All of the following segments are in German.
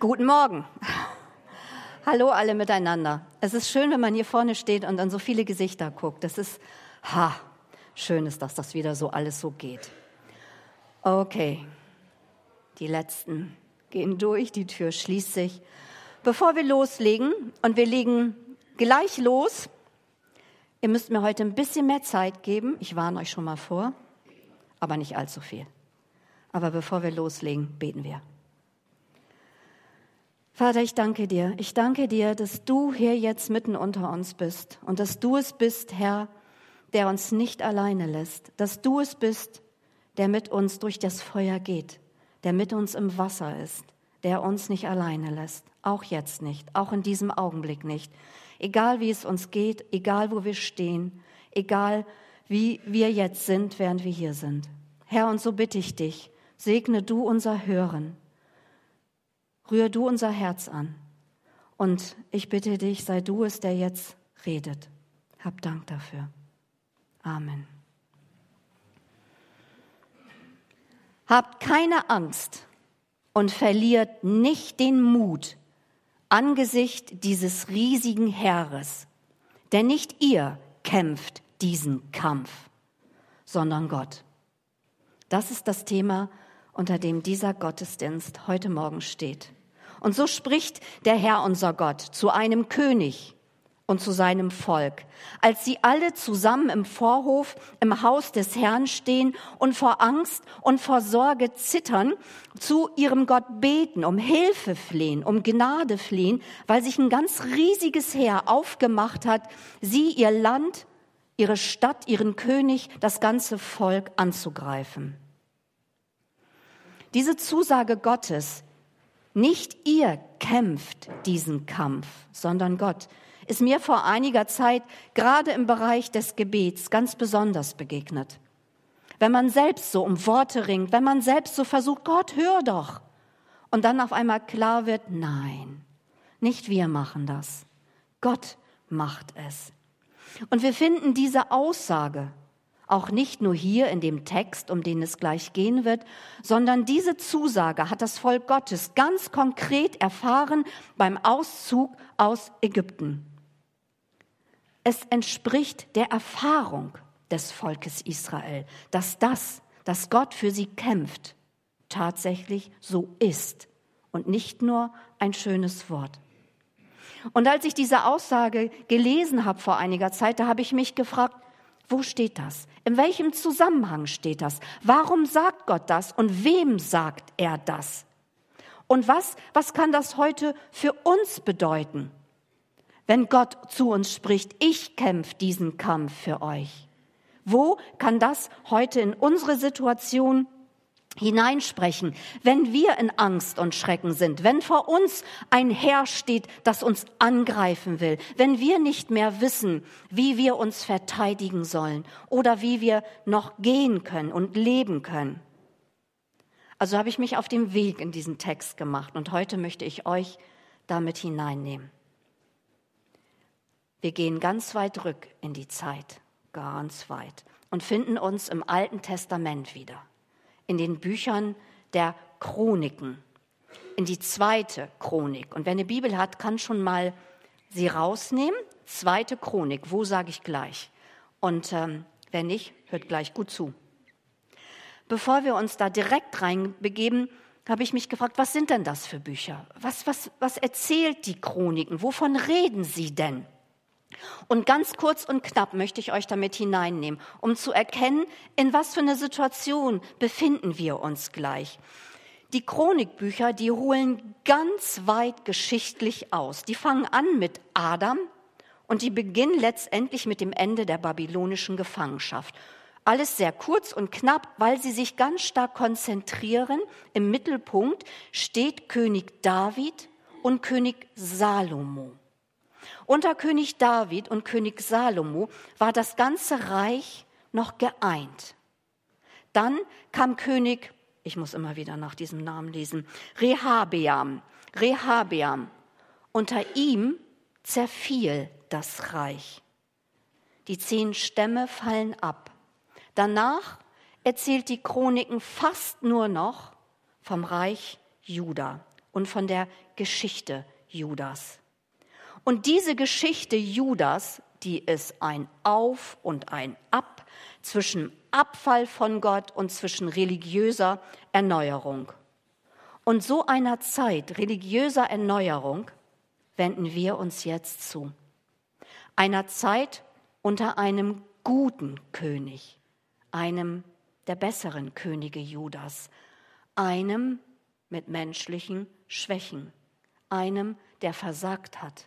Guten Morgen. Hallo alle miteinander. Es ist schön, wenn man hier vorne steht und an so viele Gesichter guckt. Das ist, ha, schön ist, dass das wieder so alles so geht. Okay, die letzten gehen durch, die Tür schließt sich. Bevor wir loslegen, und wir legen gleich los, ihr müsst mir heute ein bisschen mehr Zeit geben. Ich warne euch schon mal vor, aber nicht allzu viel. Aber bevor wir loslegen, beten wir. Vater, ich danke dir. Ich danke dir, dass du hier jetzt mitten unter uns bist und dass du es bist, Herr, der uns nicht alleine lässt, dass du es bist, der mit uns durch das Feuer geht, der mit uns im Wasser ist, der uns nicht alleine lässt, auch jetzt nicht, auch in diesem Augenblick nicht. Egal wie es uns geht, egal wo wir stehen, egal wie wir jetzt sind, während wir hier sind. Herr, und so bitte ich dich, segne du unser Hören Rühr du unser Herz an. Und ich bitte dich, sei du es, der jetzt redet. Hab Dank dafür. Amen. Habt keine Angst und verliert nicht den Mut angesichts dieses riesigen Heeres, denn nicht ihr kämpft diesen Kampf, sondern Gott. Das ist das Thema, unter dem dieser Gottesdienst heute Morgen steht. Und so spricht der Herr unser Gott zu einem König und zu seinem Volk, als sie alle zusammen im Vorhof im Haus des Herrn stehen und vor Angst und vor Sorge zittern, zu ihrem Gott beten, um Hilfe flehen, um Gnade flehen, weil sich ein ganz riesiges Heer aufgemacht hat, sie ihr Land, ihre Stadt, ihren König, das ganze Volk anzugreifen. Diese Zusage Gottes nicht ihr kämpft diesen Kampf, sondern Gott. Ist mir vor einiger Zeit gerade im Bereich des Gebets ganz besonders begegnet. Wenn man selbst so um Worte ringt, wenn man selbst so versucht, Gott, hör doch. Und dann auf einmal klar wird, nein, nicht wir machen das. Gott macht es. Und wir finden diese Aussage auch nicht nur hier in dem Text, um den es gleich gehen wird, sondern diese Zusage hat das Volk Gottes ganz konkret erfahren beim Auszug aus Ägypten. Es entspricht der Erfahrung des Volkes Israel, dass das, dass Gott für sie kämpft, tatsächlich so ist und nicht nur ein schönes Wort. Und als ich diese Aussage gelesen habe vor einiger Zeit, da habe ich mich gefragt, wo steht das? In welchem Zusammenhang steht das? Warum sagt Gott das und wem sagt er das? Und was, was kann das heute für uns bedeuten, wenn Gott zu uns spricht, ich kämpfe diesen Kampf für euch? Wo kann das heute in unsere Situation hineinsprechen, wenn wir in Angst und Schrecken sind, wenn vor uns ein Herr steht, das uns angreifen will, wenn wir nicht mehr wissen, wie wir uns verteidigen sollen oder wie wir noch gehen können und leben können. Also habe ich mich auf den Weg in diesen Text gemacht und heute möchte ich euch damit hineinnehmen. Wir gehen ganz weit rück in die Zeit, ganz weit, und finden uns im Alten Testament wieder in den Büchern der Chroniken, in die zweite Chronik. Und wer eine Bibel hat, kann schon mal sie rausnehmen. Zweite Chronik, wo sage ich gleich? Und ähm, wer nicht, hört gleich gut zu. Bevor wir uns da direkt reinbegeben, habe ich mich gefragt, was sind denn das für Bücher? Was, was, was erzählt die Chroniken? Wovon reden sie denn? Und ganz kurz und knapp möchte ich euch damit hineinnehmen, um zu erkennen, in was für einer Situation befinden wir uns gleich. Die Chronikbücher, die holen ganz weit geschichtlich aus. Die fangen an mit Adam und die beginnen letztendlich mit dem Ende der babylonischen Gefangenschaft. Alles sehr kurz und knapp, weil sie sich ganz stark konzentrieren. Im Mittelpunkt steht König David und König Salomo. Unter König David und König Salomo war das ganze Reich noch geeint. Dann kam König, ich muss immer wieder nach diesem Namen lesen, Rehabeam. Rehabeam. Unter ihm zerfiel das Reich. Die zehn Stämme fallen ab. Danach erzählt die Chroniken fast nur noch vom Reich Juda und von der Geschichte Judas. Und diese Geschichte Judas, die ist ein Auf und ein Ab zwischen Abfall von Gott und zwischen religiöser Erneuerung. Und so einer Zeit religiöser Erneuerung wenden wir uns jetzt zu. Einer Zeit unter einem guten König, einem der besseren Könige Judas, einem mit menschlichen Schwächen, einem, der versagt hat,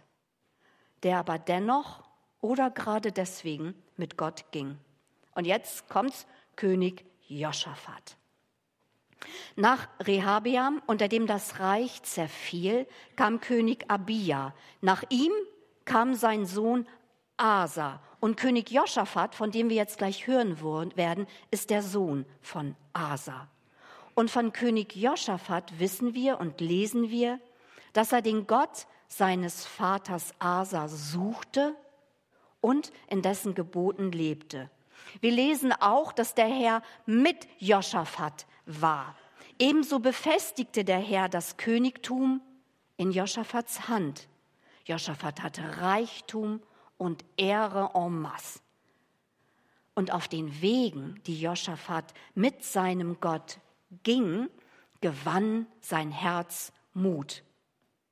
der aber dennoch oder gerade deswegen mit Gott ging. Und jetzt kommt König Joschafat. Nach Rehabeam, unter dem das Reich zerfiel, kam König Abia. Nach ihm kam sein Sohn Asa. Und König Joschafat, von dem wir jetzt gleich hören werden, ist der Sohn von Asa. Und von König Joschafat wissen wir und lesen wir, dass er den Gott seines Vaters Asa suchte und in dessen Geboten lebte. Wir lesen auch, dass der Herr mit Joschafat war. Ebenso befestigte der Herr das Königtum in Joschafats Hand. Joschafat hatte Reichtum und Ehre en masse. Und auf den Wegen, die Joschafat mit seinem Gott ging, gewann sein Herz Mut.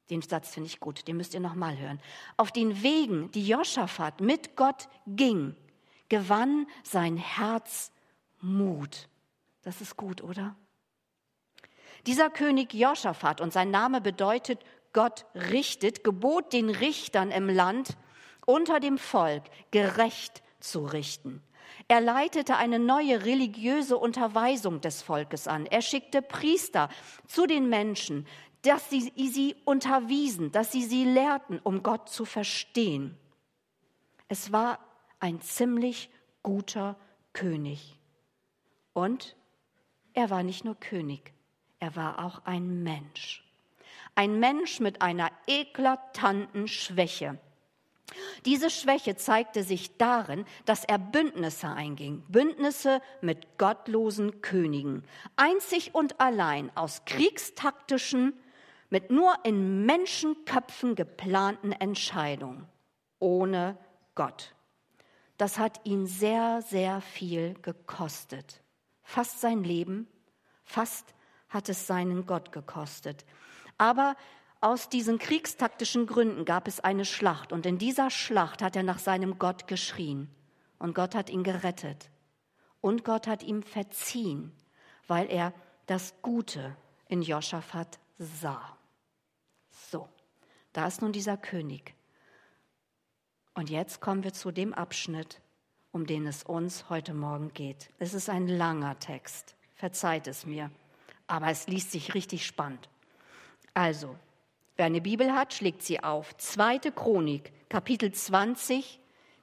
Den Satz finde ich gut, den müsst ihr nochmal hören. Auf den Wegen, die Joschafat mit Gott ging, gewann sein Herz Mut. Das ist gut, oder? Dieser König Joschafat, und sein Name bedeutet Gott richtet, gebot den Richtern im Land unter dem Volk gerecht zu richten. Er leitete eine neue religiöse Unterweisung des Volkes an. Er schickte Priester zu den Menschen, dass sie sie unterwiesen, dass sie sie lehrten, um Gott zu verstehen. Es war ein ziemlich guter König. Und er war nicht nur König, er war auch ein Mensch. Ein Mensch mit einer eklatanten Schwäche. Diese Schwäche zeigte sich darin, dass er Bündnisse einging, Bündnisse mit gottlosen Königen, einzig und allein aus kriegstaktischen, mit nur in Menschenköpfen geplanten Entscheidungen, ohne Gott. Das hat ihn sehr, sehr viel gekostet. Fast sein Leben, fast hat es seinen Gott gekostet. Aber aus diesen kriegstaktischen Gründen gab es eine Schlacht und in dieser Schlacht hat er nach seinem Gott geschrien und Gott hat ihn gerettet und Gott hat ihm verziehen, weil er das Gute in Joschafat sah. Da ist nun dieser König. Und jetzt kommen wir zu dem Abschnitt, um den es uns heute Morgen geht. Es ist ein langer Text, verzeiht es mir, aber es liest sich richtig spannend. Also, Wer eine Bibel hat, schlägt sie auf. Zweite Chronik, Kapitel 20,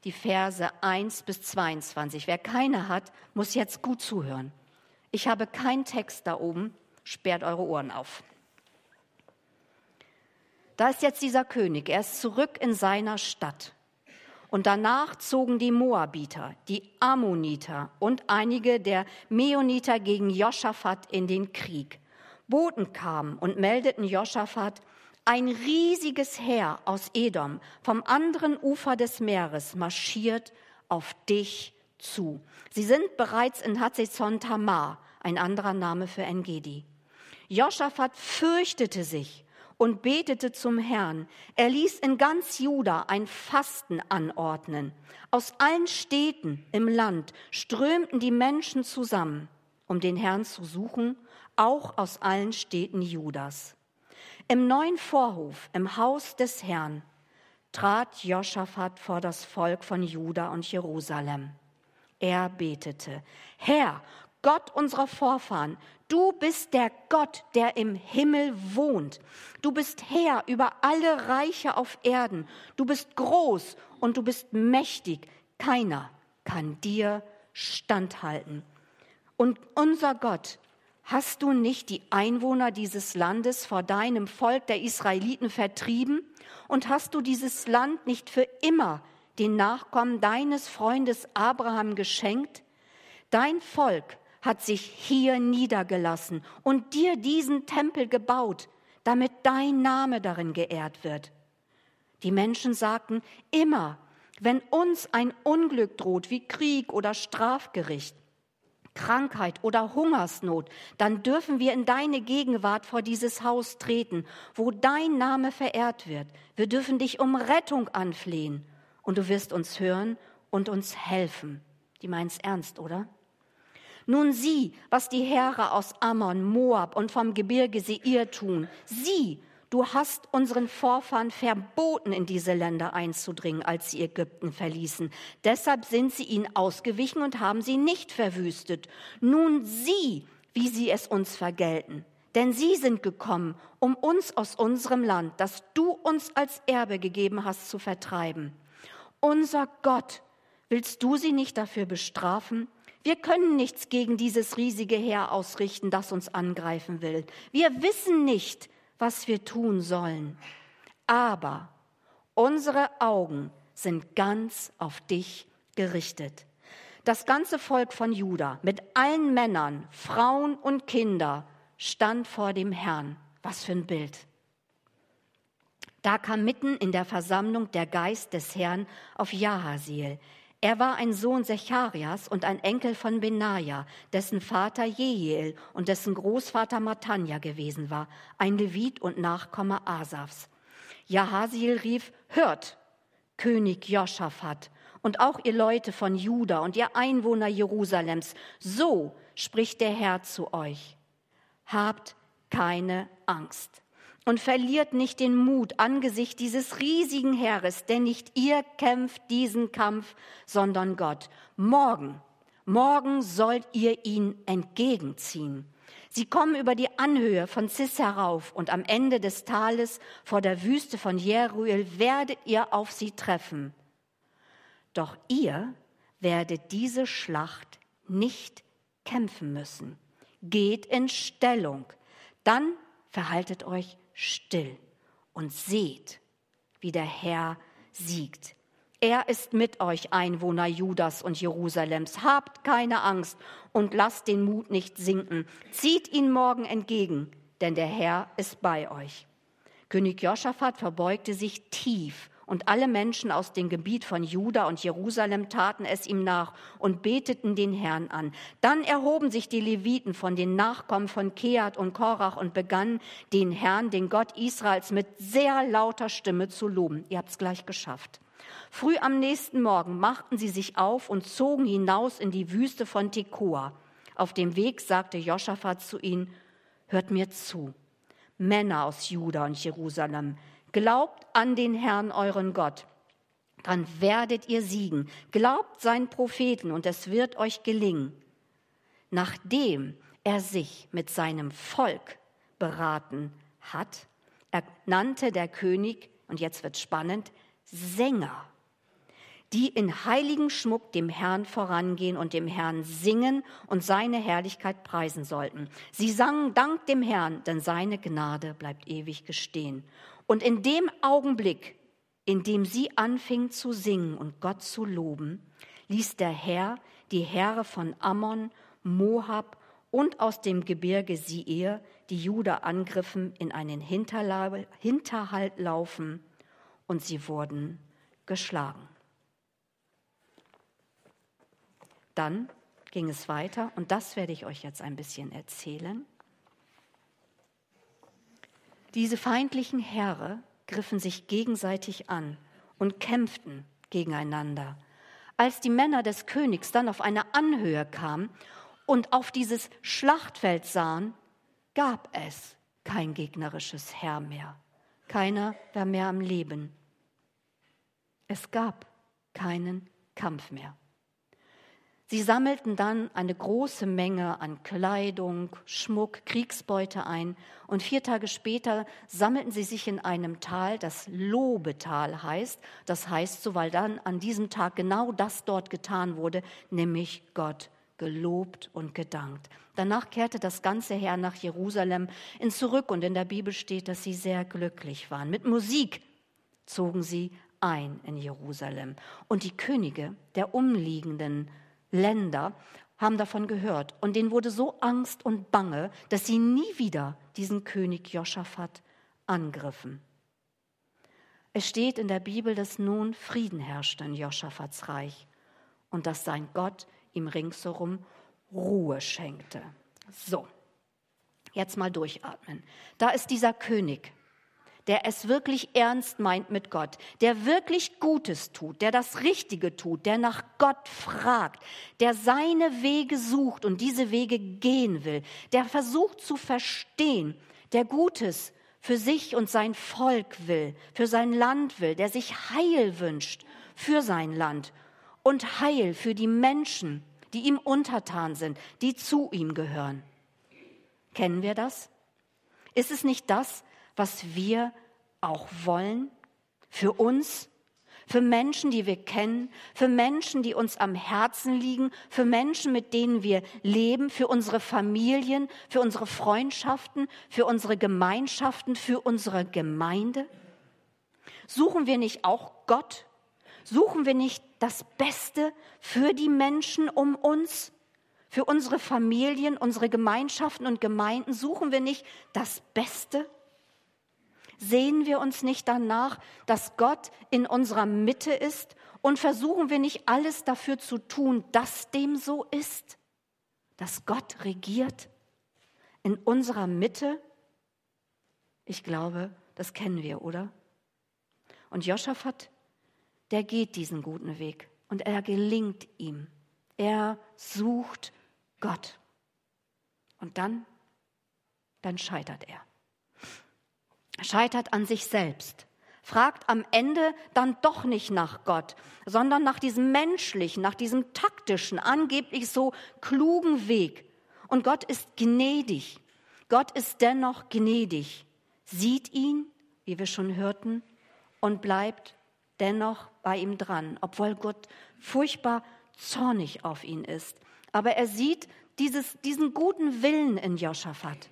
die Verse 1 bis 22. Wer keine hat, muss jetzt gut zuhören. Ich habe keinen Text da oben, sperrt eure Ohren auf. Da ist jetzt dieser König, er ist zurück in seiner Stadt. Und danach zogen die Moabiter, die Ammoniter und einige der Meoniter gegen Joschafat in den Krieg. Boten kamen und meldeten Joschafat, ein riesiges Heer aus Edom vom anderen Ufer des Meeres marschiert auf dich zu. Sie sind bereits in Hatzezon Tamar, ein anderer Name für Engedi. Joschafat fürchtete sich und betete zum Herrn. Er ließ in ganz Juda ein Fasten anordnen. Aus allen Städten im Land strömten die Menschen zusammen, um den Herrn zu suchen, auch aus allen Städten Judas. Im neuen Vorhof, im Haus des Herrn, trat Joschafat vor das Volk von Juda und Jerusalem. Er betete, Herr, Gott unserer Vorfahren, du bist der Gott, der im Himmel wohnt. Du bist Herr über alle Reiche auf Erden. Du bist groß und du bist mächtig. Keiner kann dir standhalten. Und unser Gott Hast du nicht die Einwohner dieses Landes vor deinem Volk der Israeliten vertrieben? Und hast du dieses Land nicht für immer den Nachkommen deines Freundes Abraham geschenkt? Dein Volk hat sich hier niedergelassen und dir diesen Tempel gebaut, damit dein Name darin geehrt wird. Die Menschen sagten, immer, wenn uns ein Unglück droht, wie Krieg oder Strafgericht, Krankheit oder Hungersnot, dann dürfen wir in deine Gegenwart vor dieses Haus treten, wo dein Name verehrt wird. Wir dürfen dich um Rettung anflehen und du wirst uns hören und uns helfen. Die meint's ernst, oder? Nun sieh, was die Heere aus Ammon, Moab und vom Gebirge Seir tun. Sieh, du hast unseren Vorfahren verboten, in diese Länder einzudringen, als sie Ägypten verließen. Deshalb sind sie ihnen ausgewichen und haben sie nicht verwüstet. Nun sieh, wie sie es uns vergelten. Denn sie sind gekommen, um uns aus unserem Land, das du uns als Erbe gegeben hast, zu vertreiben. Unser Gott, willst du sie nicht dafür bestrafen? Wir können nichts gegen dieses riesige Heer ausrichten, das uns angreifen will. Wir wissen nicht, was wir tun sollen. Aber unsere Augen sind ganz auf dich gerichtet. Das ganze Volk von Juda mit allen Männern, Frauen und Kindern stand vor dem Herrn. Was für ein Bild. Da kam mitten in der Versammlung der Geist des Herrn auf Jahaziel. Er war ein Sohn Secharias und ein Enkel von Benaja, dessen Vater Jehiel und dessen Großvater Matanja gewesen war, ein Levit und Nachkomme Asafs. Jahaziel rief, hört, König Joschafat und auch ihr Leute von Juda und ihr Einwohner Jerusalems, so spricht der Herr zu euch. Habt keine Angst und verliert nicht den Mut angesichts dieses riesigen Heeres, denn nicht ihr kämpft diesen Kampf, sondern Gott. Morgen, morgen sollt ihr ihn entgegenziehen. Sie kommen über die Anhöhe von Cis herauf und am Ende des Tales vor der Wüste von Jeruel werdet ihr auf sie treffen. Doch ihr werdet diese Schlacht nicht kämpfen müssen. Geht in Stellung, dann verhaltet euch still und seht, wie der Herr siegt. Er ist mit euch, Einwohner Judas und Jerusalems. Habt keine Angst und lasst den Mut nicht sinken. Zieht ihn morgen entgegen, denn der Herr ist bei euch. König Joschafat verbeugte sich tief und alle Menschen aus dem Gebiet von Juda und Jerusalem taten es ihm nach und beteten den Herrn an. Dann erhoben sich die Leviten von den Nachkommen von Keat und Korach und begannen den Herrn, den Gott Israels, mit sehr lauter Stimme zu loben. Ihr habt es gleich geschafft. Früh am nächsten Morgen machten sie sich auf und zogen hinaus in die Wüste von Tekoa. Auf dem Weg sagte Joschafat zu ihnen, hört mir zu, Männer aus Juda und Jerusalem, Glaubt an den Herrn euren Gott, dann werdet ihr siegen. Glaubt seinen Propheten und es wird euch gelingen. Nachdem er sich mit seinem Volk beraten hat, ernannte der König, und jetzt wird spannend, Sänger, die in heiligen Schmuck dem Herrn vorangehen und dem Herrn singen und seine Herrlichkeit preisen sollten. Sie sangen Dank dem Herrn, denn seine Gnade bleibt ewig gestehen. Und in dem Augenblick, in dem sie anfing zu singen und Gott zu loben, ließ der Herr die Heere von Ammon, Moab und aus dem Gebirge Seir, die Juda angriffen, in einen Hinterhalt laufen und sie wurden geschlagen. Dann ging es weiter und das werde ich euch jetzt ein bisschen erzählen. Diese feindlichen Heere griffen sich gegenseitig an und kämpften gegeneinander. Als die Männer des Königs dann auf eine Anhöhe kamen und auf dieses Schlachtfeld sahen, gab es kein gegnerisches Heer mehr. Keiner war mehr am Leben. Es gab keinen Kampf mehr. Sie sammelten dann eine große Menge an Kleidung, Schmuck, Kriegsbeute ein und vier Tage später sammelten sie sich in einem Tal, das Lobetal heißt. Das heißt so, weil dann an diesem Tag genau das dort getan wurde, nämlich Gott gelobt und gedankt. Danach kehrte das ganze Heer nach Jerusalem in zurück und in der Bibel steht, dass sie sehr glücklich waren. Mit Musik zogen sie ein in Jerusalem und die Könige der umliegenden Länder haben davon gehört. Und denen wurde so Angst und Bange, dass sie nie wieder diesen König Joschafat Angriffen. Es steht in der Bibel, dass nun Frieden herrschte in Joschafats Reich und dass sein Gott ihm ringsherum Ruhe schenkte. So, jetzt mal durchatmen. Da ist dieser König, der es wirklich ernst meint mit Gott, der wirklich Gutes tut, der das Richtige tut, der nach Gott fragt, der seine Wege sucht und diese Wege gehen will, der versucht zu verstehen, der Gutes für sich und sein Volk will, für sein Land will, der sich Heil wünscht für sein Land und Heil für die Menschen, die ihm untertan sind, die zu ihm gehören. Kennen wir das? Ist es nicht das, was wir auch wollen? Für uns? Für Menschen, die wir kennen? Für Menschen, die uns am Herzen liegen? Für Menschen, mit denen wir leben? Für unsere Familien? Für unsere Freundschaften? Für unsere Gemeinschaften? Für unsere Gemeinde? Suchen wir nicht auch Gott? Suchen wir nicht das Beste für die Menschen um uns? Für unsere Familien, unsere Gemeinschaften und Gemeinden suchen wir nicht das Beste? Sehen wir uns nicht danach, dass Gott in unserer Mitte ist und versuchen wir nicht alles dafür zu tun, dass dem so ist? Dass Gott regiert in unserer Mitte? Ich glaube, das kennen wir, oder? Und Joschafat, der geht diesen guten Weg und er gelingt ihm. Er sucht Gott. Und dann, dann scheitert er. Scheitert an sich selbst. Fragt am Ende dann doch nicht nach Gott, sondern nach diesem menschlichen, nach diesem taktischen, angeblich so klugen Weg. Und Gott ist gnädig. Gott ist dennoch gnädig. Sieht ihn, wie wir schon hörten, und bleibt dennoch bei ihm dran, obwohl Gott furchtbar zornig auf ihn ist. Aber er sieht dieses, diesen guten Willen in Joschafat.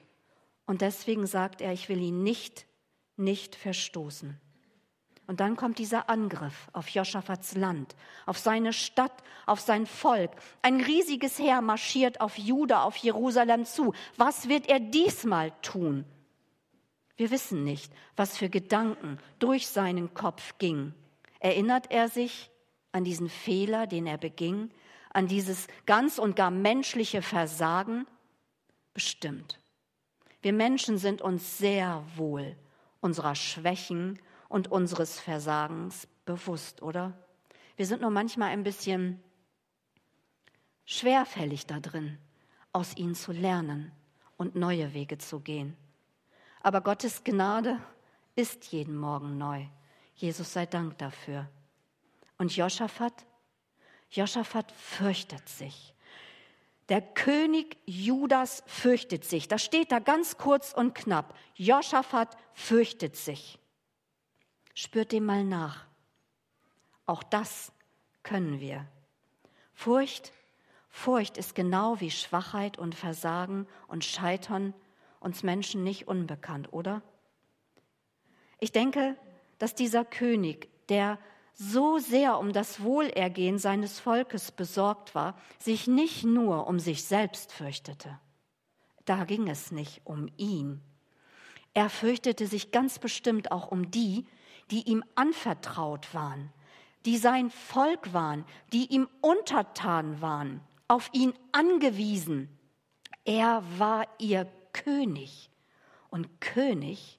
Und deswegen sagt er, ich will ihn nicht, nicht verstoßen. Und dann kommt dieser Angriff auf Joschafats Land, auf seine Stadt, auf sein Volk. Ein riesiges Heer marschiert auf Juda, auf Jerusalem zu. Was wird er diesmal tun? Wir wissen nicht, was für Gedanken durch seinen Kopf ging. Erinnert er sich an diesen Fehler, den er beging? an dieses ganz und gar menschliche Versagen? Bestimmt. Wir Menschen sind uns sehr wohl unserer Schwächen und unseres Versagens bewusst, oder? Wir sind nur manchmal ein bisschen schwerfällig da drin, aus ihnen zu lernen und neue Wege zu gehen. Aber Gottes Gnade ist jeden Morgen neu. Jesus sei Dank dafür. Und Joschafat Josaphat fürchtet sich. Der König Judas fürchtet sich. Das steht da ganz kurz und knapp. Josaphat fürchtet sich. Spürt dem mal nach. Auch das können wir. Furcht, Furcht ist genau wie Schwachheit und Versagen und Scheitern uns Menschen nicht unbekannt, oder? Ich denke, dass dieser König, der so sehr um das Wohlergehen seines Volkes besorgt war, sich nicht nur um sich selbst fürchtete. Da ging es nicht um ihn. Er fürchtete sich ganz bestimmt auch um die, die ihm anvertraut waren, die sein Volk waren, die ihm untertan waren, auf ihn angewiesen. Er war ihr König. Und König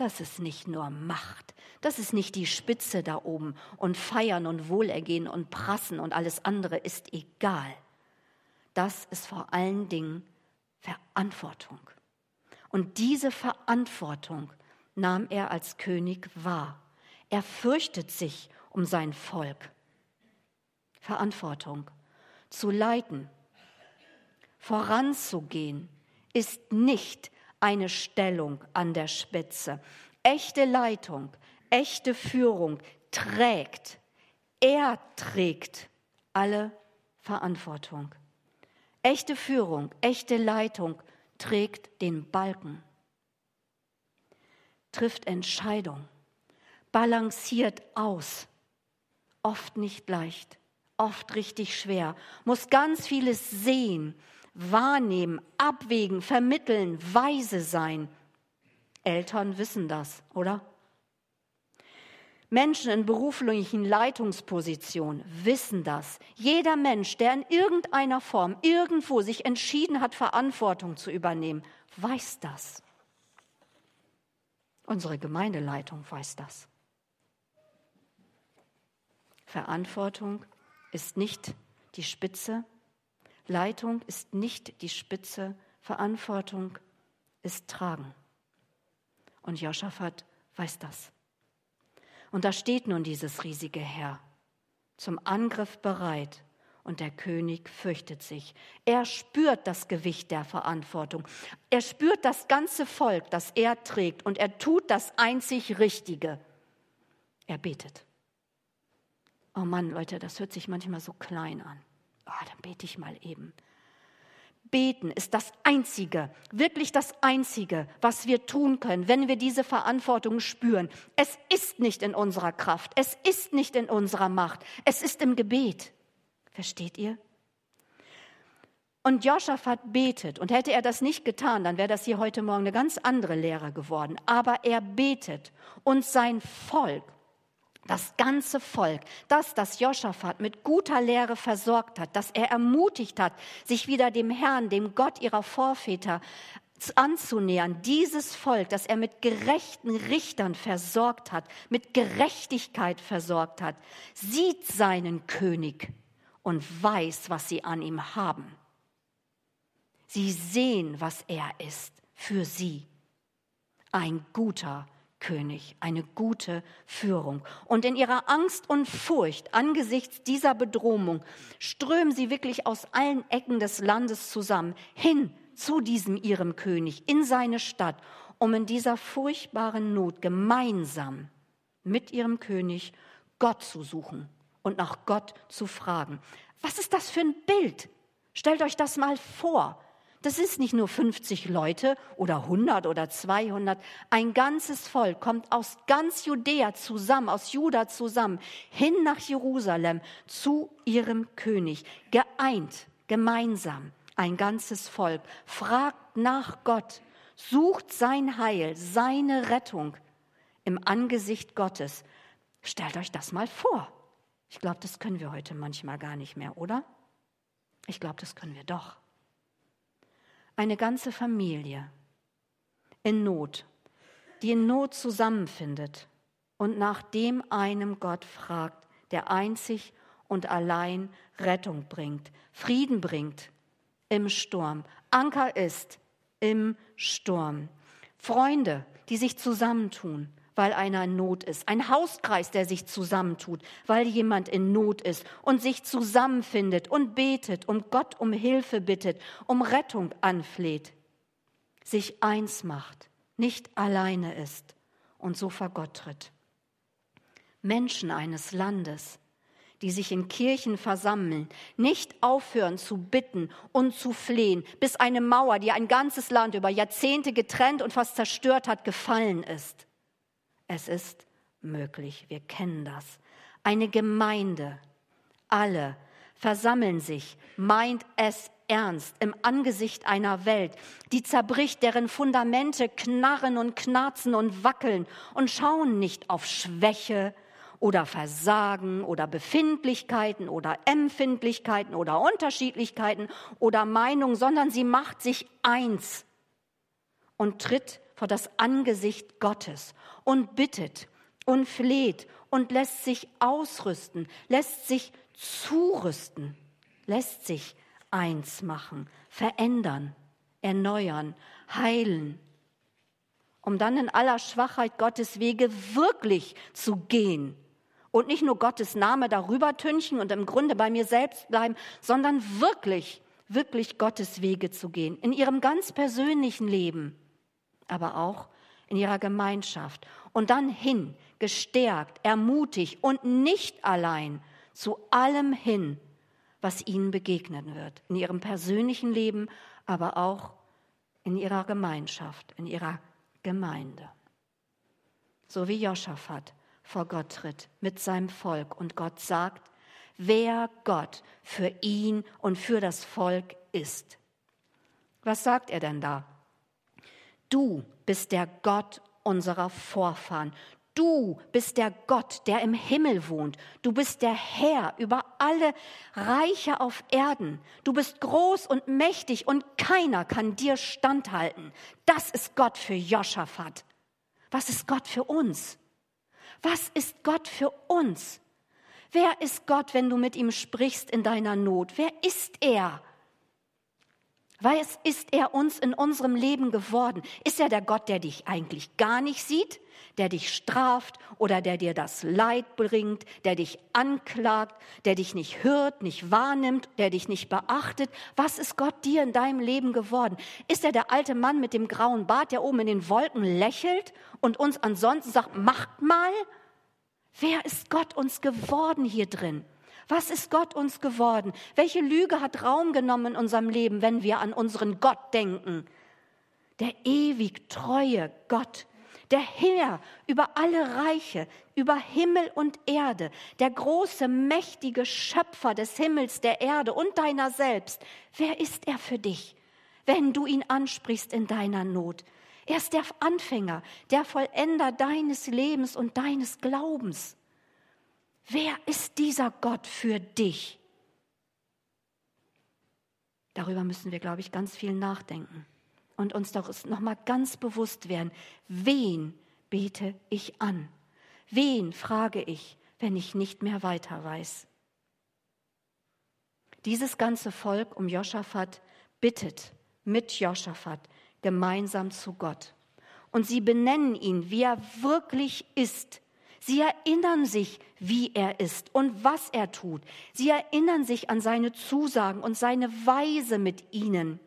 das ist nicht nur Macht, das ist nicht die Spitze da oben und Feiern und Wohlergehen und Prassen und alles andere ist egal. Das ist vor allen Dingen Verantwortung. Und diese Verantwortung nahm er als König wahr. Er fürchtet sich um sein Volk. Verantwortung zu leiten, voranzugehen, ist nicht eine Stellung an der Spitze. Echte Leitung, echte Führung trägt, er trägt alle Verantwortung. Echte Führung, echte Leitung trägt den Balken, trifft Entscheidung, balanciert aus, oft nicht leicht, oft richtig schwer, muss ganz vieles sehen, wahrnehmen, abwägen, vermitteln, weise sein. Eltern wissen das, oder? Menschen in beruflichen Leitungspositionen wissen das. Jeder Mensch, der in irgendeiner Form irgendwo sich entschieden hat, Verantwortung zu übernehmen, weiß das. Unsere Gemeindeleitung weiß das. Verantwortung ist nicht die Spitze, Leitung ist nicht die Spitze, Verantwortung ist Tragen. Und Joschafat weiß das. Und da steht nun dieses riesige Heer, zum Angriff bereit. Und der König fürchtet sich. Er spürt das Gewicht der Verantwortung. Er spürt das ganze Volk, das er trägt. Und er tut das einzig Richtige. Er betet. Oh Mann, Leute, das hört sich manchmal so klein an. Oh, dann bete ich mal eben. Beten ist das Einzige, wirklich das Einzige, was wir tun können, wenn wir diese Verantwortung spüren. Es ist nicht in unserer Kraft, es ist nicht in unserer Macht, es ist im Gebet. Versteht ihr? Und Joschafat betet. Und hätte er das nicht getan, dann wäre das hier heute Morgen eine ganz andere Lehre geworden. Aber er betet und sein Volk das ganze Volk, das, das Joschafat mit guter Lehre versorgt hat, das er ermutigt hat, sich wieder dem Herrn, dem Gott ihrer Vorväter anzunähern, dieses Volk, das er mit gerechten Richtern versorgt hat, mit Gerechtigkeit versorgt hat, sieht seinen König und weiß, was sie an ihm haben. Sie sehen, was er ist für sie. Ein guter König, eine gute Führung. Und in ihrer Angst und Furcht angesichts dieser Bedrohung strömen sie wirklich aus allen Ecken des Landes zusammen hin zu diesem ihrem König, in seine Stadt, um in dieser furchtbaren Not gemeinsam mit ihrem König Gott zu suchen und nach Gott zu fragen. Was ist das für ein Bild? Stellt euch das mal vor. Das ist nicht nur 50 Leute oder 100 oder 200. Ein ganzes Volk kommt aus ganz Judäa zusammen, aus Juda zusammen, hin nach Jerusalem zu ihrem König. Geeint, gemeinsam, ein ganzes Volk. Fragt nach Gott, sucht sein Heil, seine Rettung im Angesicht Gottes. Stellt euch das mal vor. Ich glaube, das können wir heute manchmal gar nicht mehr, oder? Ich glaube, das können wir doch eine ganze Familie in Not, die in Not zusammenfindet und nach dem einem Gott fragt, der einzig und allein Rettung bringt, Frieden bringt im Sturm, Anker ist im Sturm. Freunde, die sich zusammentun, weil einer in Not ist. Ein Hauskreis, der sich zusammentut, weil jemand in Not ist und sich zusammenfindet und betet und Gott um Hilfe bittet, um Rettung anfleht. Sich eins macht, nicht alleine ist und so vor Gott tritt. Menschen eines Landes, die sich in Kirchen versammeln, nicht aufhören zu bitten und zu flehen, bis eine Mauer, die ein ganzes Land über Jahrzehnte getrennt und fast zerstört hat, gefallen ist. Es ist möglich, wir kennen das. Eine Gemeinde, alle versammeln sich, meint es ernst im Angesicht einer Welt, die zerbricht, deren Fundamente knarren und knarzen und wackeln und schauen nicht auf Schwäche oder Versagen oder Befindlichkeiten oder Empfindlichkeiten oder Unterschiedlichkeiten oder Meinungen, sondern sie macht sich eins und tritt vor das Angesicht Gottes und bittet und fleht und lässt sich ausrüsten, lässt sich zurüsten, lässt sich eins machen, verändern, erneuern, heilen, um dann in aller Schwachheit Gottes Wege wirklich zu gehen und nicht nur Gottes Name darüber tünchen und im Grunde bei mir selbst bleiben, sondern wirklich, wirklich Gottes Wege zu gehen, in ihrem ganz persönlichen Leben aber auch in ihrer Gemeinschaft und dann hin, gestärkt, ermutigt und nicht allein zu allem hin, was ihnen begegnen wird, in ihrem persönlichen Leben, aber auch in ihrer Gemeinschaft, in ihrer Gemeinde. So wie Joschafat vor Gott tritt mit seinem Volk und Gott sagt, wer Gott für ihn und für das Volk ist. Was sagt er denn da? Du bist der Gott unserer Vorfahren. Du bist der Gott, der im Himmel wohnt. Du bist der Herr über alle Reiche auf Erden. Du bist groß und mächtig und keiner kann dir standhalten. Das ist Gott für Joschafat. Was ist Gott für uns? Was ist Gott für uns? Wer ist Gott, wenn du mit ihm sprichst in deiner Not? Wer ist er? Was ist er uns in unserem Leben geworden? Ist er der Gott, der dich eigentlich gar nicht sieht, der dich straft oder der dir das Leid bringt, der dich anklagt, der dich nicht hört, nicht wahrnimmt, der dich nicht beachtet? Was ist Gott dir in deinem Leben geworden? Ist er der alte Mann mit dem grauen Bart, der oben in den Wolken lächelt und uns ansonsten sagt, macht mal? Wer ist Gott uns geworden hier drin? Was ist Gott uns geworden? Welche Lüge hat Raum genommen in unserem Leben, wenn wir an unseren Gott denken? Der ewig treue Gott, der Herr über alle Reiche, über Himmel und Erde, der große, mächtige Schöpfer des Himmels, der Erde und deiner selbst. Wer ist er für dich, wenn du ihn ansprichst in deiner Not? Er ist der Anfänger, der Vollender deines Lebens und deines Glaubens. Wer ist dieser Gott für dich? Darüber müssen wir, glaube ich, ganz viel nachdenken und uns doch noch mal ganz bewusst werden, wen bete ich an? Wen frage ich, wenn ich nicht mehr weiter weiß? Dieses ganze Volk um Joschafat bittet mit Joschafat gemeinsam zu Gott. Und sie benennen ihn, wie er wirklich ist, Sie erinnern sich, wie er ist und was er tut. Sie erinnern sich an seine Zusagen und seine Weise mit ihnen.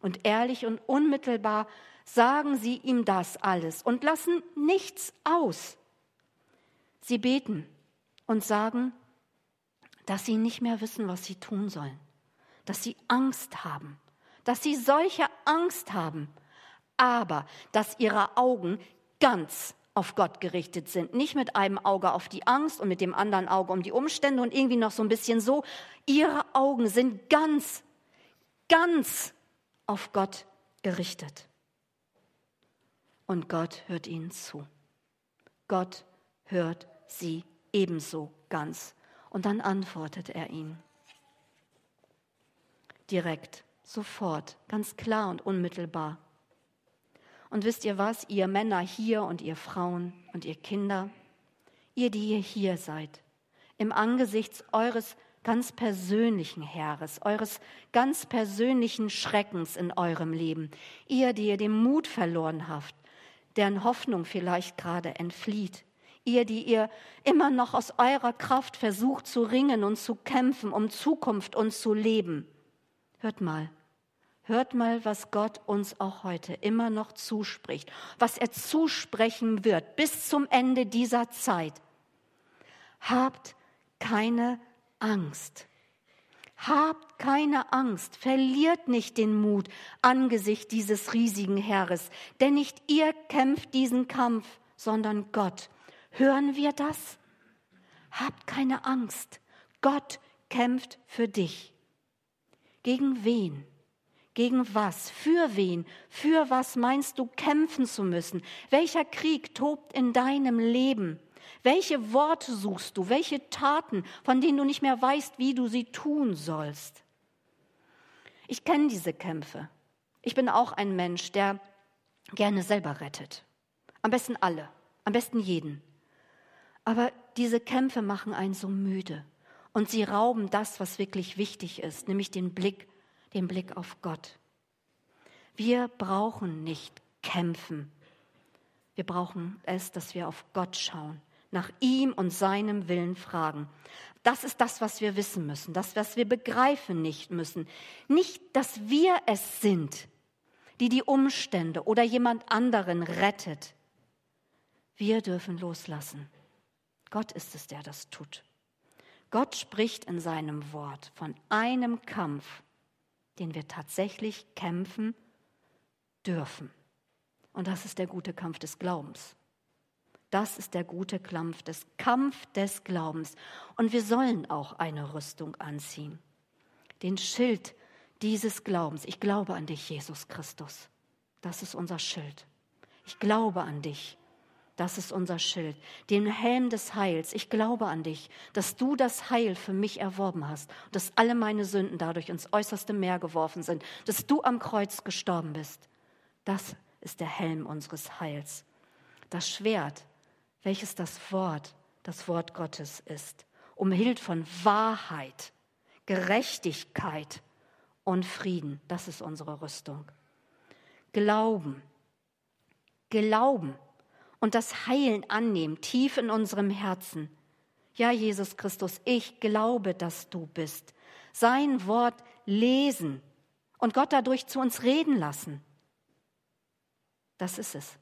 Und ehrlich und unmittelbar sagen sie ihm das alles und lassen nichts aus. Sie beten und sagen, dass sie nicht mehr wissen, was sie tun sollen, dass sie Angst haben, dass sie solche Angst haben, aber dass ihre Augen ganz auf Gott gerichtet sind. Nicht mit einem Auge auf die Angst und mit dem anderen Auge um die Umstände und irgendwie noch so ein bisschen so. Ihre Augen sind ganz, ganz auf Gott gerichtet. Und Gott hört ihnen zu. Gott hört sie ebenso ganz. Und dann antwortet er ihnen. Direkt, sofort, ganz klar und unmittelbar. Und wisst ihr was, ihr Männer hier und ihr Frauen und ihr Kinder, ihr, die ihr hier seid, im Angesicht eures ganz persönlichen Heeres, eures ganz persönlichen Schreckens in eurem Leben, ihr, die ihr den Mut verloren habt, deren Hoffnung vielleicht gerade entflieht, ihr, die ihr immer noch aus eurer Kraft versucht zu ringen und zu kämpfen, um Zukunft und zu leben. Hört mal, Hört mal, was Gott uns auch heute immer noch zuspricht, was er zusprechen wird bis zum Ende dieser Zeit. Habt keine Angst. Habt keine Angst, verliert nicht den Mut angesichts dieses riesigen Heeres, denn nicht ihr kämpft diesen Kampf, sondern Gott. Hören wir das? Habt keine Angst, Gott kämpft für dich. Gegen wen? Gegen was? Für wen? Für was meinst du kämpfen zu müssen? Welcher Krieg tobt in deinem Leben? Welche Worte suchst du? Welche Taten, von denen du nicht mehr weißt, wie du sie tun sollst? Ich kenne diese Kämpfe. Ich bin auch ein Mensch, der gerne selber rettet. Am besten alle, am besten jeden. Aber diese Kämpfe machen einen so müde und sie rauben das, was wirklich wichtig ist, nämlich den Blick den Blick auf Gott. Wir brauchen nicht kämpfen. Wir brauchen es, dass wir auf Gott schauen, nach ihm und seinem Willen fragen. Das ist das, was wir wissen müssen, das, was wir begreifen nicht müssen. Nicht, dass wir es sind, die die Umstände oder jemand anderen rettet. Wir dürfen loslassen. Gott ist es, der das tut. Gott spricht in seinem Wort von einem Kampf, den wir tatsächlich kämpfen dürfen. Und das ist der gute Kampf des Glaubens. Das ist der gute Kampf des Kampf des Glaubens. Und wir sollen auch eine Rüstung anziehen. Den Schild dieses Glaubens. Ich glaube an dich, Jesus Christus. Das ist unser Schild. Ich glaube an dich. Das ist unser Schild. Den Helm des Heils. Ich glaube an dich, dass du das Heil für mich erworben hast, dass alle meine Sünden dadurch ins äußerste Meer geworfen sind, dass du am Kreuz gestorben bist. Das ist der Helm unseres Heils. Das Schwert, welches das Wort, das Wort Gottes ist, umhüllt von Wahrheit, Gerechtigkeit und Frieden. Das ist unsere Rüstung. Glauben, Glauben und das Heilen annehmen, tief in unserem Herzen. Ja, Jesus Christus, ich glaube, dass du bist. Sein Wort lesen und Gott dadurch zu uns reden lassen. Das ist es.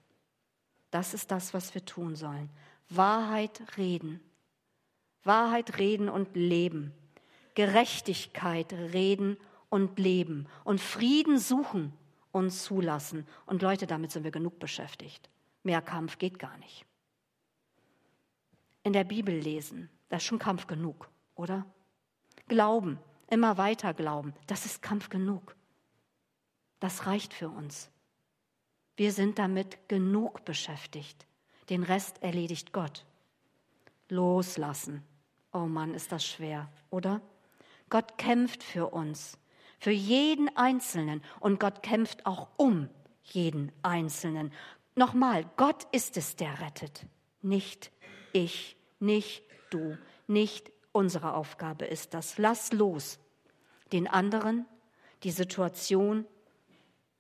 Das ist das, was wir tun sollen. Wahrheit reden. Wahrheit reden und leben. Gerechtigkeit reden und leben. Und Frieden suchen und zulassen. Und Leute, damit sind wir genug beschäftigt. Mehr Kampf geht gar nicht. In der Bibel lesen, das ist schon Kampf genug, oder? Glauben, immer weiter glauben, das ist Kampf genug. Das reicht für uns. Wir sind damit genug beschäftigt. Den Rest erledigt Gott. Loslassen. Oh Mann, ist das schwer, oder? Gott kämpft für uns, für jeden Einzelnen und Gott kämpft auch um jeden Einzelnen. Nochmal, Gott ist es, der rettet, nicht ich, nicht du, nicht unsere Aufgabe ist das. Lass los. Den anderen, die Situation,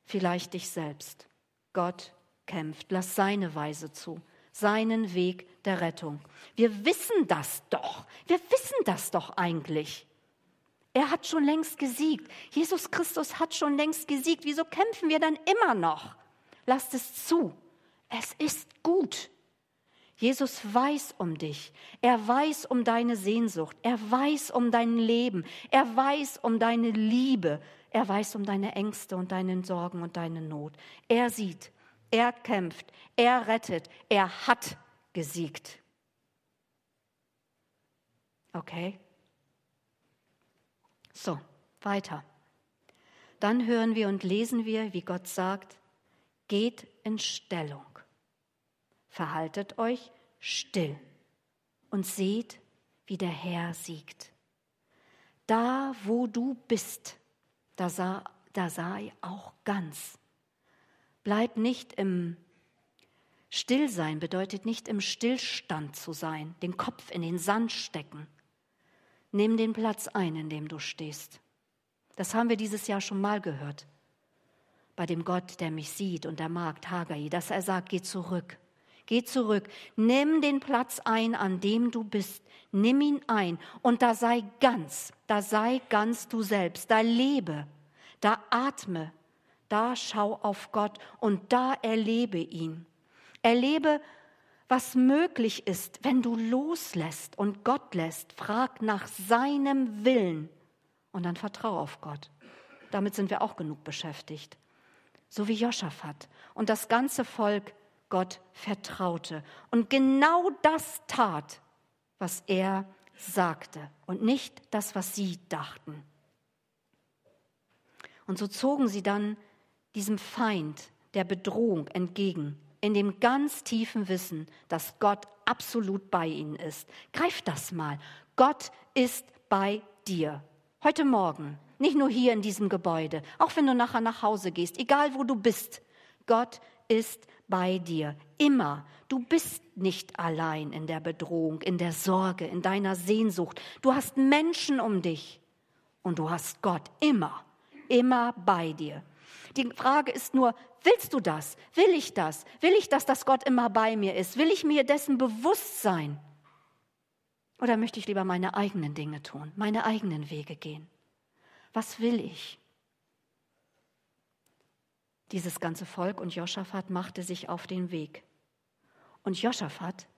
vielleicht dich selbst. Gott kämpft. Lass seine Weise zu, seinen Weg der Rettung. Wir wissen das doch. Wir wissen das doch eigentlich. Er hat schon längst gesiegt. Jesus Christus hat schon längst gesiegt. Wieso kämpfen wir dann immer noch? Lasst es zu. Es ist gut. Jesus weiß um dich. Er weiß um deine Sehnsucht. Er weiß um dein Leben. Er weiß um deine Liebe. Er weiß um deine Ängste und deine Sorgen und deine Not. Er sieht. Er kämpft. Er rettet. Er hat gesiegt. Okay? So, weiter. Dann hören wir und lesen wir, wie Gott sagt, geht in Stellung verhaltet euch still und seht, wie der Herr siegt. Da, wo du bist, da, sah, da sei auch ganz. Bleib nicht im Stillsein, bedeutet nicht im Stillstand zu sein, den Kopf in den Sand stecken. Nimm den Platz ein, in dem du stehst. Das haben wir dieses Jahr schon mal gehört. Bei dem Gott, der mich sieht und der Magd Hagai, dass er sagt, geh zurück. Geh zurück, nimm den Platz ein, an dem du bist, nimm ihn ein und da sei ganz, da sei ganz du selbst, da lebe, da atme, da schau auf Gott und da erlebe ihn. Erlebe, was möglich ist, wenn du loslässt und Gott lässt, frag nach seinem Willen und dann vertrau auf Gott. Damit sind wir auch genug beschäftigt. So wie Joschafat und das ganze Volk Gott vertraute und genau das tat, was er sagte und nicht das, was sie dachten. Und so zogen sie dann diesem Feind der Bedrohung entgegen, in dem ganz tiefen Wissen, dass Gott absolut bei ihnen ist. Greif das mal. Gott ist bei dir. Heute Morgen, nicht nur hier in diesem Gebäude, auch wenn du nachher nach Hause gehst, egal wo du bist. Gott ist bei dir. Immer. Du bist nicht allein in der Bedrohung, in der Sorge, in deiner Sehnsucht. Du hast Menschen um dich und du hast Gott immer, immer bei dir. Die Frage ist nur, willst du das? Will ich das? Will ich das, dass Gott immer bei mir ist? Will ich mir dessen bewusst sein? Oder möchte ich lieber meine eigenen Dinge tun, meine eigenen Wege gehen? Was will ich? Dieses ganze Volk und Joschafat machte sich auf den Weg. Und Joschafat,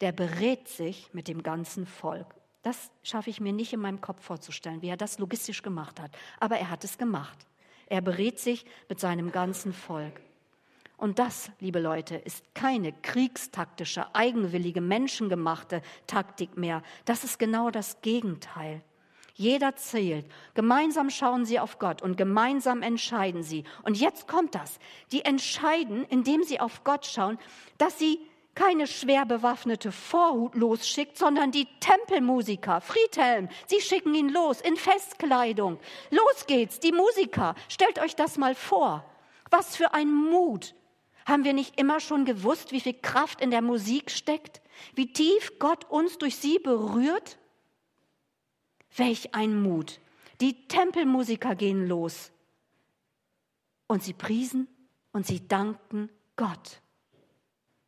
der berät sich mit dem ganzen Volk. Das schaffe ich mir nicht in meinem Kopf vorzustellen, wie er das logistisch gemacht hat. Aber er hat es gemacht. Er berät sich mit seinem ganzen Volk. Und das, liebe Leute, ist keine kriegstaktische, eigenwillige, menschengemachte Taktik mehr. Das ist genau das Gegenteil. Jeder zählt. Gemeinsam schauen sie auf Gott und gemeinsam entscheiden sie. Und jetzt kommt das. Die entscheiden, indem sie auf Gott schauen, dass sie keine schwer bewaffnete Vorhut losschickt, sondern die Tempelmusiker, Friedhelm, sie schicken ihn los in Festkleidung. Los geht's, die Musiker. Stellt euch das mal vor. Was für ein Mut. Haben wir nicht immer schon gewusst, wie viel Kraft in der Musik steckt? Wie tief Gott uns durch sie berührt? Welch ein Mut. Die Tempelmusiker gehen los. Und sie priesen und sie danken Gott.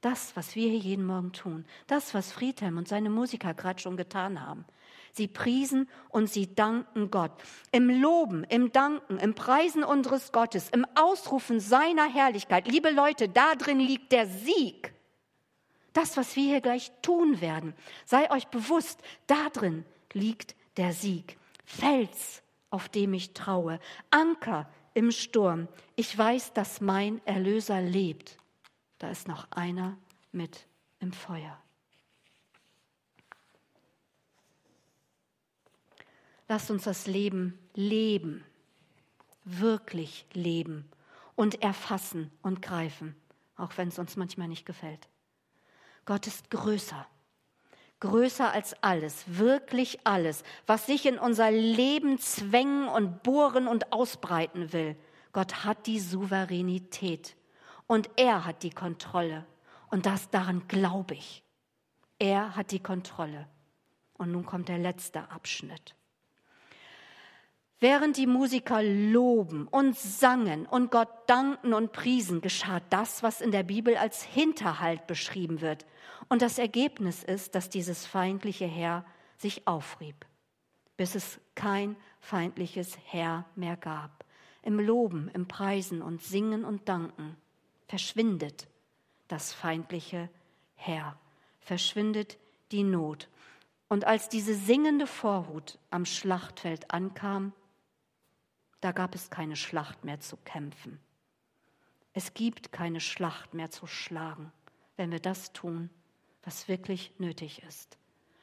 Das, was wir hier jeden Morgen tun, das, was Friedhelm und seine Musiker gerade schon getan haben. Sie priesen und sie danken Gott. Im Loben, im Danken, im Preisen unseres Gottes, im Ausrufen seiner Herrlichkeit. Liebe Leute, da drin liegt der Sieg. Das, was wir hier gleich tun werden, sei euch bewusst, da drin liegt der Sieg. Fels, auf dem ich traue, Anker im Sturm. Ich weiß, dass mein Erlöser lebt. Da ist noch einer mit im Feuer. Lasst uns das Leben leben, wirklich leben und erfassen und greifen, auch wenn es uns manchmal nicht gefällt. Gott ist größer größer als alles, wirklich alles, was sich in unser Leben zwängen und bohren und ausbreiten will. Gott hat die Souveränität und er hat die Kontrolle. Und das daran glaube ich. Er hat die Kontrolle. Und nun kommt der letzte Abschnitt. Während die Musiker loben und sangen und Gott danken und priesen, geschah das, was in der Bibel als Hinterhalt beschrieben wird. Und das Ergebnis ist, dass dieses feindliche Heer sich aufrieb, bis es kein feindliches Heer mehr gab. Im Loben, im Preisen und Singen und Danken verschwindet das feindliche Heer, verschwindet die Not. Und als diese singende Vorhut am Schlachtfeld ankam, da gab es keine Schlacht mehr zu kämpfen. Es gibt keine Schlacht mehr zu schlagen, wenn wir das tun, was wirklich nötig ist.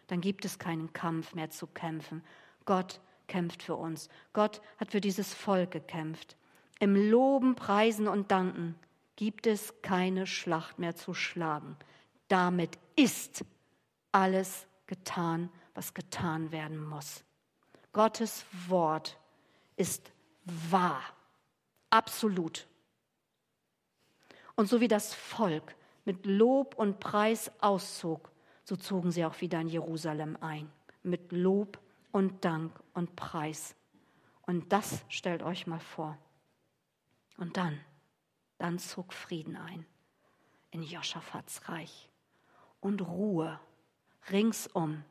Dann gibt es keinen Kampf mehr zu kämpfen. Gott kämpft für uns. Gott hat für dieses Volk gekämpft. Im Loben, Preisen und Danken gibt es keine Schlacht mehr zu schlagen. Damit ist alles getan, was getan werden muss. Gottes Wort ist wahr, absolut. Und so wie das Volk mit Lob und Preis auszog, so zogen sie auch wieder in Jerusalem ein, mit Lob und Dank und Preis. Und das stellt euch mal vor. Und dann, dann zog Frieden ein in Joschafats Reich und Ruhe ringsum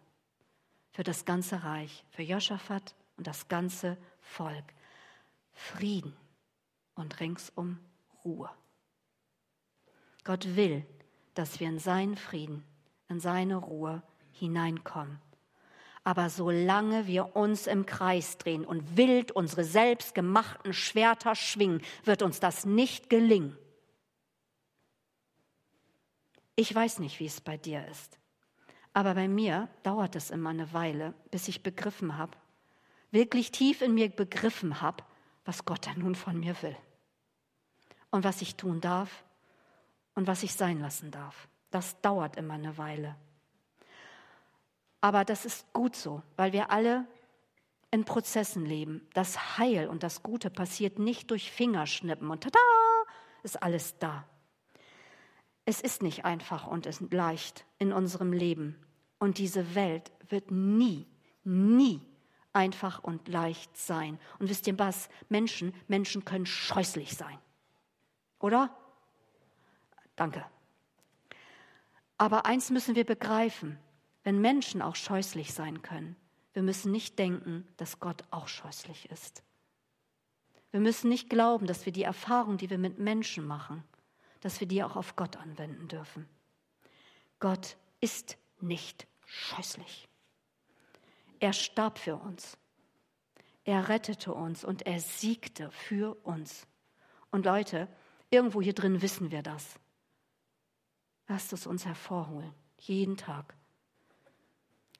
für das ganze Reich, für Joschafat und das ganze Volk. Frieden und ringsum Ruhe. Gott will, dass wir in seinen Frieden, in seine Ruhe hineinkommen. Aber solange wir uns im Kreis drehen und wild unsere selbstgemachten Schwerter schwingen, wird uns das nicht gelingen. Ich weiß nicht, wie es bei dir ist, aber bei mir dauert es immer eine Weile, bis ich begriffen habe, wirklich tief in mir begriffen habe, was Gott da nun von mir will und was ich tun darf und was ich sein lassen darf. Das dauert immer eine Weile. Aber das ist gut so, weil wir alle in Prozessen leben. Das Heil und das Gute passiert nicht durch Fingerschnippen und tada, ist alles da. Es ist nicht einfach und es ist leicht in unserem Leben. Und diese Welt wird nie, nie einfach und leicht sein. Und wisst ihr was? Menschen, Menschen können scheußlich sein. Oder? Danke. Aber eins müssen wir begreifen, wenn Menschen auch scheußlich sein können, wir müssen nicht denken, dass Gott auch scheußlich ist. Wir müssen nicht glauben, dass wir die Erfahrung, die wir mit Menschen machen, dass wir die auch auf Gott anwenden dürfen. Gott ist nicht scheußlich. Er starb für uns. Er rettete uns und er siegte für uns. Und Leute, irgendwo hier drin wissen wir das. Lasst es uns hervorholen, jeden Tag.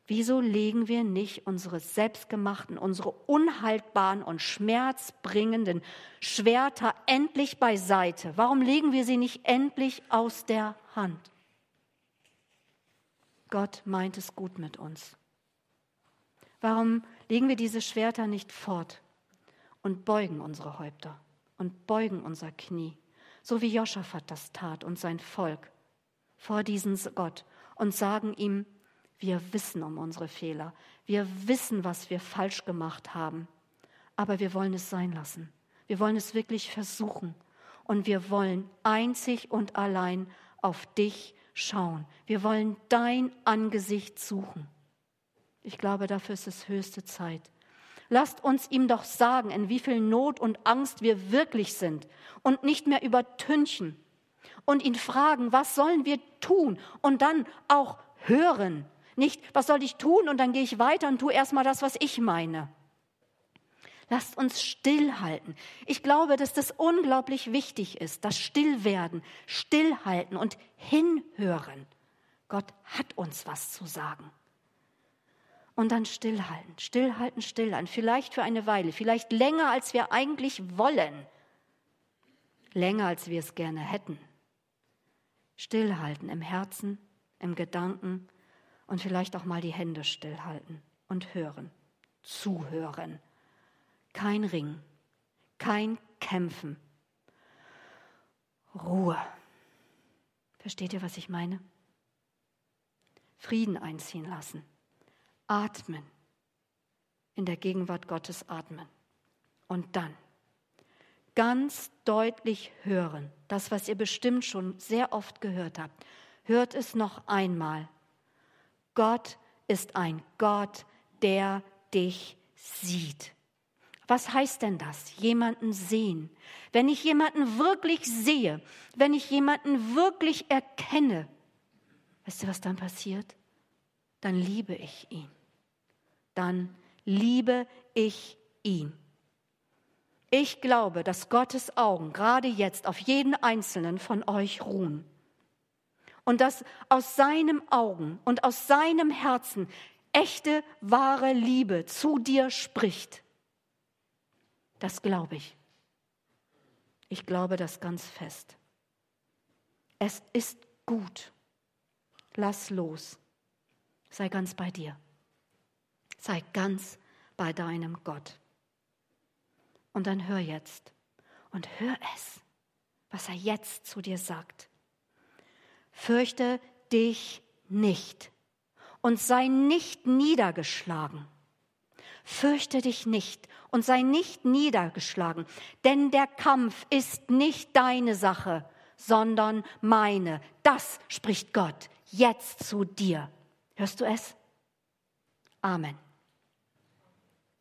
Wieso legen wir nicht unsere selbstgemachten, unsere unhaltbaren und schmerzbringenden Schwerter endlich beiseite? Warum legen wir sie nicht endlich aus der Hand? Gott meint es gut mit uns. Warum legen wir diese Schwerter nicht fort und beugen unsere Häupter und beugen unser Knie, so wie Joschafat das tat und sein Volk vor diesen Gott und sagen ihm, wir wissen um unsere Fehler. Wir wissen, was wir falsch gemacht haben. Aber wir wollen es sein lassen. Wir wollen es wirklich versuchen. Und wir wollen einzig und allein auf dich schauen. Wir wollen dein Angesicht suchen. Ich glaube, dafür ist es höchste Zeit. Lasst uns ihm doch sagen, in wie viel Not und Angst wir wirklich sind und nicht mehr übertünchen und ihn fragen, was sollen wir tun und dann auch hören, nicht, was soll ich tun? Und dann gehe ich weiter und tue erstmal das, was ich meine. Lasst uns stillhalten. Ich glaube, dass das unglaublich wichtig ist, das Stillwerden, Stillhalten und Hinhören. Gott hat uns was zu sagen. Und dann stillhalten, stillhalten, stillhalten. Vielleicht für eine Weile, vielleicht länger, als wir eigentlich wollen. Länger, als wir es gerne hätten. Stillhalten im Herzen, im Gedanken, und vielleicht auch mal die Hände stillhalten und hören, zuhören. Kein Ring, kein Kämpfen. Ruhe. Versteht ihr, was ich meine? Frieden einziehen lassen. Atmen. In der Gegenwart Gottes atmen. Und dann ganz deutlich hören. Das, was ihr bestimmt schon sehr oft gehört habt. Hört es noch einmal Gott ist ein Gott, der dich sieht. Was heißt denn das? Jemanden sehen. Wenn ich jemanden wirklich sehe, wenn ich jemanden wirklich erkenne, weißt du, was dann passiert? Dann liebe ich ihn. Dann liebe ich ihn. Ich glaube, dass Gottes Augen gerade jetzt auf jeden einzelnen von euch ruhen und dass aus seinem Augen und aus seinem Herzen echte, wahre Liebe zu dir spricht. Das glaube ich. Ich glaube das ganz fest. Es ist gut. Lass los. Sei ganz bei dir. Sei ganz bei deinem Gott. Und dann hör jetzt und hör es, was er jetzt zu dir sagt fürchte dich nicht und sei nicht niedergeschlagen. Fürchte dich nicht und sei nicht niedergeschlagen, denn der Kampf ist nicht deine Sache, sondern meine. Das spricht Gott jetzt zu dir. Hörst du es? Amen.